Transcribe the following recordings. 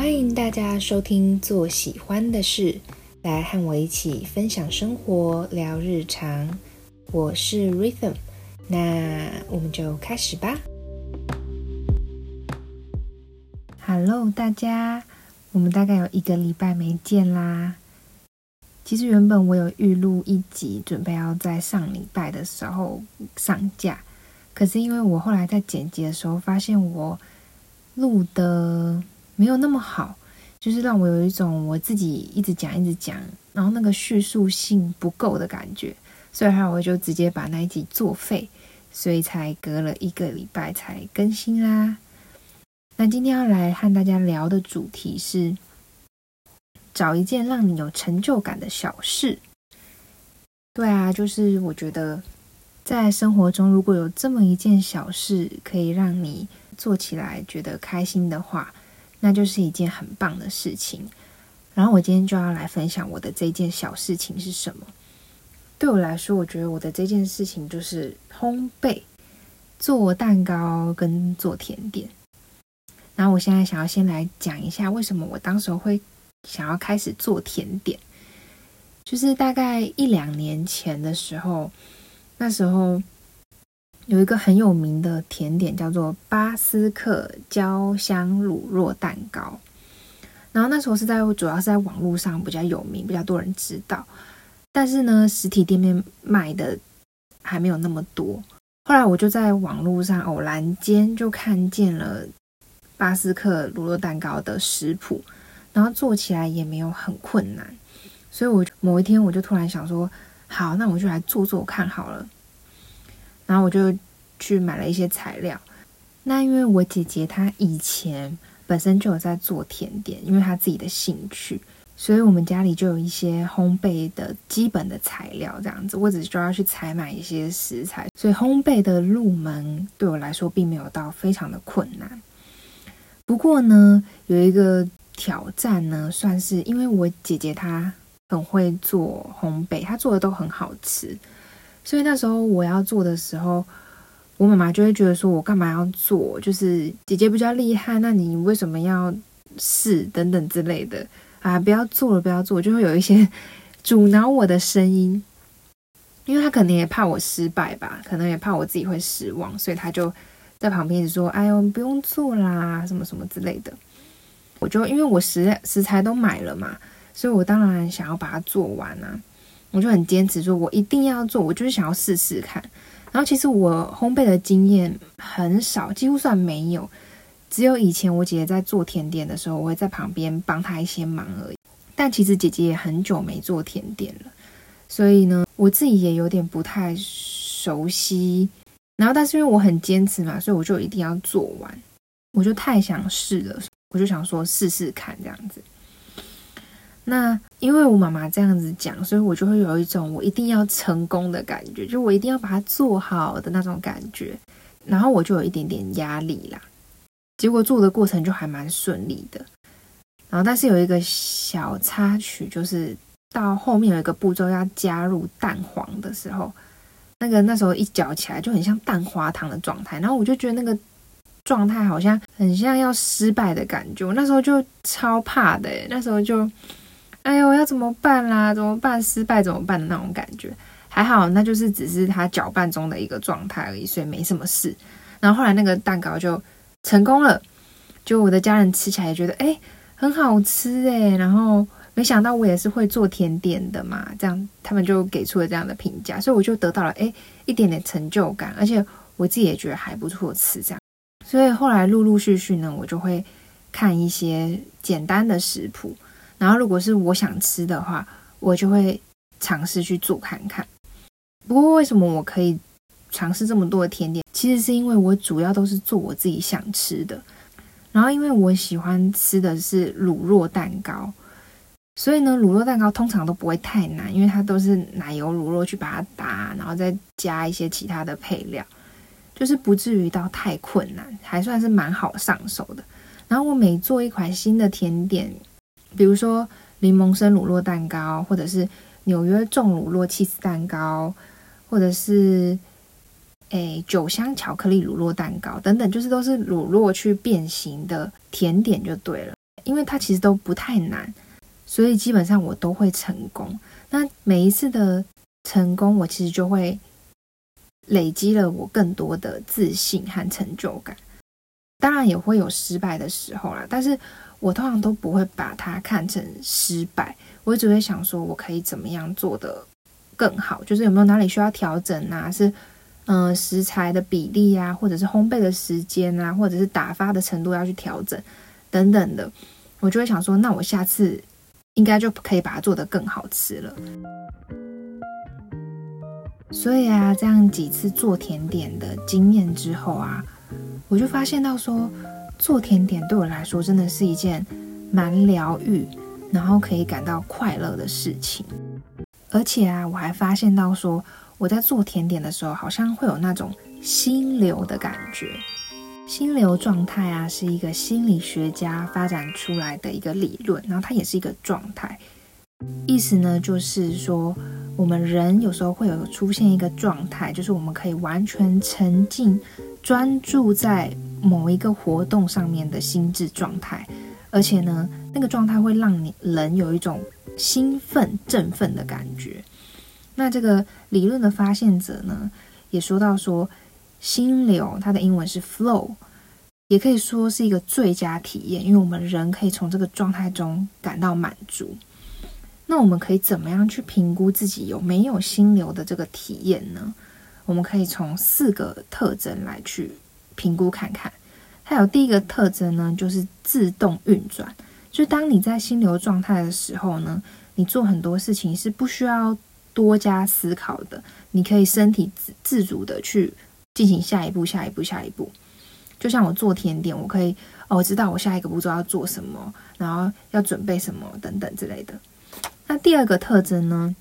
欢迎大家收听《做喜欢的事》，来和我一起分享生活、聊日常。我是 Rhythm，那我们就开始吧。Hello，大家，我们大概有一个礼拜没见啦。其实原本我有预录一集，准备要在上礼拜的时候上架，可是因为我后来在剪辑的时候发现我录的。没有那么好，就是让我有一种我自己一直讲一直讲，然后那个叙述性不够的感觉，所以后我就直接把那一集作废，所以才隔了一个礼拜才更新啦。那今天要来和大家聊的主题是找一件让你有成就感的小事。对啊，就是我觉得在生活中如果有这么一件小事可以让你做起来觉得开心的话。那就是一件很棒的事情，然后我今天就要来分享我的这件小事情是什么。对我来说，我觉得我的这件事情就是烘焙、做蛋糕跟做甜点。然后我现在想要先来讲一下，为什么我当时会想要开始做甜点。就是大概一两年前的时候，那时候。有一个很有名的甜点叫做巴斯克焦香乳酪蛋糕，然后那时候是在主要是在网络上比较有名，比较多人知道，但是呢，实体店面卖的还没有那么多。后来我就在网络上偶然间就看见了巴斯克乳酪蛋糕的食谱，然后做起来也没有很困难，所以我某一天我就突然想说，好，那我就来做做看好了。然后我就去买了一些材料。那因为我姐姐她以前本身就有在做甜点，因为她自己的兴趣，所以我们家里就有一些烘焙的基本的材料，这样子，我只需要去采买一些食材，所以烘焙的入门对我来说并没有到非常的困难。不过呢，有一个挑战呢，算是因为我姐姐她很会做烘焙，她做的都很好吃。所以那时候我要做的时候，我妈妈就会觉得说：“我干嘛要做？就是姐姐比较厉害，那你为什么要试等等之类的啊？不要做了，不要做，就会有一些阻挠我的声音。因为他可能也怕我失败吧，可能也怕我自己会失望，所以他就在旁边说：‘哎呦，不用做啦，什么什么之类的。’我就因为我食食材都买了嘛，所以我当然想要把它做完啊。我就很坚持，说我一定要做，我就是想要试试看。然后其实我烘焙的经验很少，几乎算没有，只有以前我姐姐在做甜点的时候，我会在旁边帮她一些忙而已。但其实姐姐也很久没做甜点了，所以呢，我自己也有点不太熟悉。然后，但是因为我很坚持嘛，所以我就一定要做完。我就太想试了，我就想说试试看这样子。那因为我妈妈这样子讲，所以我就会有一种我一定要成功的感觉，就我一定要把它做好的那种感觉，然后我就有一点点压力啦。结果做的过程就还蛮顺利的，然后但是有一个小插曲，就是到后面有一个步骤要加入蛋黄的时候，那个那时候一搅起来就很像蛋花汤的状态，然后我就觉得那个状态好像很像要失败的感觉，我那时候就超怕的，那时候就。哎呦，要怎么办啦？怎么办？失败怎么办的那种感觉？还好，那就是只是它搅拌中的一个状态而已，所以没什么事。然后后来那个蛋糕就成功了，就我的家人吃起来也觉得哎很好吃哎。然后没想到我也是会做甜点的嘛，这样他们就给出了这样的评价，所以我就得到了哎一点点成就感，而且我自己也觉得还不错吃这样。所以后来陆陆续续呢，我就会看一些简单的食谱。然后，如果是我想吃的话，我就会尝试去做看看。不过，为什么我可以尝试这么多的甜点？其实是因为我主要都是做我自己想吃的。然后，因为我喜欢吃的是乳酪蛋糕，所以呢，乳酪蛋糕通常都不会太难，因为它都是奶油乳酪去把它打，然后再加一些其他的配料，就是不至于到太困难，还算是蛮好上手的。然后，我每做一款新的甜点。比如说柠檬生乳酪蛋糕，或者是纽约重乳酪起司蛋糕，或者是诶酒香巧克力乳酪蛋糕等等，就是都是乳酪去变形的甜点就对了。因为它其实都不太难，所以基本上我都会成功。那每一次的成功，我其实就会累积了我更多的自信和成就感。当然也会有失败的时候啦，但是我通常都不会把它看成失败，我只会想说我可以怎么样做的更好，就是有没有哪里需要调整啊？是嗯食材的比例啊，或者是烘焙的时间啊，或者是打发的程度要去调整等等的，我就会想说，那我下次应该就可以把它做得更好吃了。所以啊，这样几次做甜点的经验之后啊。我就发现到说，做甜点对我来说真的是一件蛮疗愈，然后可以感到快乐的事情。而且啊，我还发现到说，我在做甜点的时候，好像会有那种心流的感觉。心流状态啊，是一个心理学家发展出来的一个理论，然后它也是一个状态。意思呢，就是说，我们人有时候会有出现一个状态，就是我们可以完全沉浸。专注在某一个活动上面的心智状态，而且呢，那个状态会让你人有一种兴奋、振奋的感觉。那这个理论的发现者呢，也说到说，心流它的英文是 flow，也可以说是一个最佳体验，因为我们人可以从这个状态中感到满足。那我们可以怎么样去评估自己有没有心流的这个体验呢？我们可以从四个特征来去评估看看。它有第一个特征呢，就是自动运转。就当你在心流状态的时候呢，你做很多事情是不需要多加思考的，你可以身体自自主的去进行下一步、下一步、下一步。就像我做甜点，我可以哦，我知道我下一个步骤要做什么，然后要准备什么等等之类的。那第二个特征呢，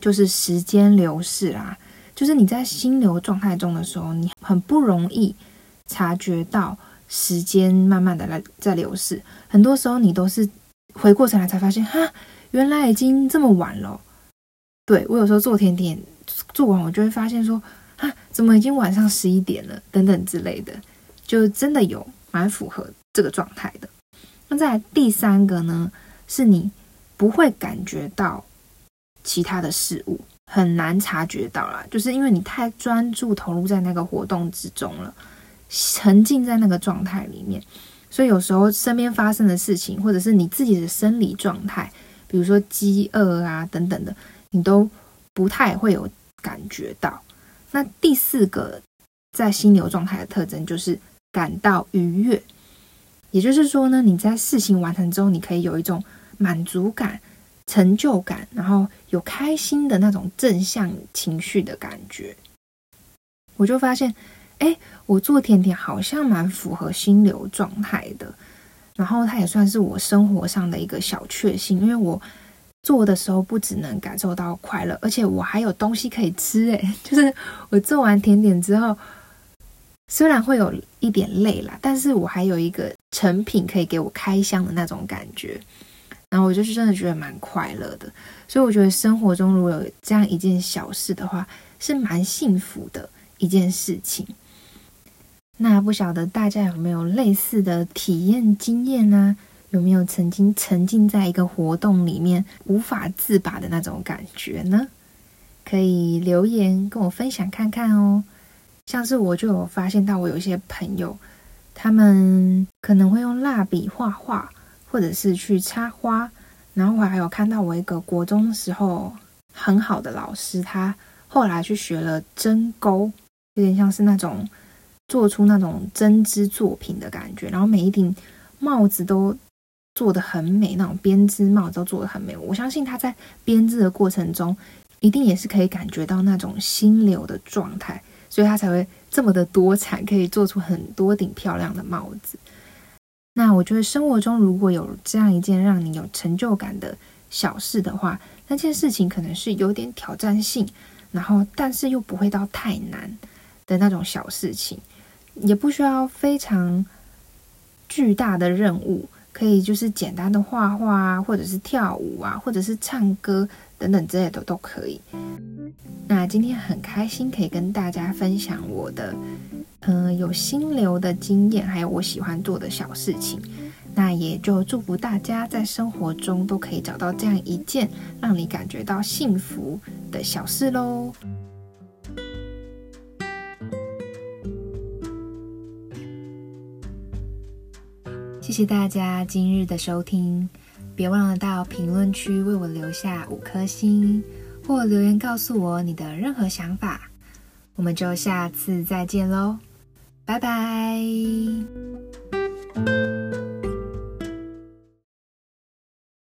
就是时间流逝啦。就是你在心流状态中的时候，你很不容易察觉到时间慢慢的来在流逝。很多时候你都是回过神来才发现，哈，原来已经这么晚了。对我有时候做甜点做完，我就会发现说，啊，怎么已经晚上十一点了，等等之类的，就真的有蛮符合这个状态的。那在第三个呢，是你不会感觉到其他的事物。很难察觉到啦，就是因为你太专注投入在那个活动之中了，沉浸在那个状态里面，所以有时候身边发生的事情，或者是你自己的生理状态，比如说饥饿啊等等的，你都不太会有感觉到。那第四个在心流状态的特征就是感到愉悦，也就是说呢，你在事情完成之后，你可以有一种满足感。成就感，然后有开心的那种正向情绪的感觉，我就发现，哎，我做甜点好像蛮符合心流状态的，然后它也算是我生活上的一个小确幸，因为我做的时候不只能感受到快乐，而且我还有东西可以吃，哎，就是我做完甜点之后，虽然会有一点累啦，但是我还有一个成品可以给我开箱的那种感觉。然后我就是真的觉得蛮快乐的，所以我觉得生活中如果有这样一件小事的话，是蛮幸福的一件事情。那不晓得大家有没有类似的体验经验呢？有没有曾经沉浸在一个活动里面无法自拔的那种感觉呢？可以留言跟我分享看看哦。像是我就有发现到，我有一些朋友，他们可能会用蜡笔画画。或者是去插花，然后我还有看到我一个国中时候很好的老师，他后来去学了针钩，有点像是那种做出那种针织作品的感觉，然后每一顶帽子都做的很美，那种编织帽子都做的很美。我相信他在编织的过程中，一定也是可以感觉到那种心流的状态，所以他才会这么的多产，可以做出很多顶漂亮的帽子。那我觉得生活中如果有这样一件让你有成就感的小事的话，那件事情可能是有点挑战性，然后但是又不会到太难的那种小事情，也不需要非常巨大的任务，可以就是简单的画画啊，或者是跳舞啊，或者是唱歌等等之类的都可以。那今天很开心可以跟大家分享我的。嗯，有心流的经验，还有我喜欢做的小事情。那也就祝福大家在生活中都可以找到这样一件让你感觉到幸福的小事喽。谢谢大家今日的收听，别忘了到评论区为我留下五颗星，或留言告诉我你的任何想法。我们就下次再见喽，拜拜。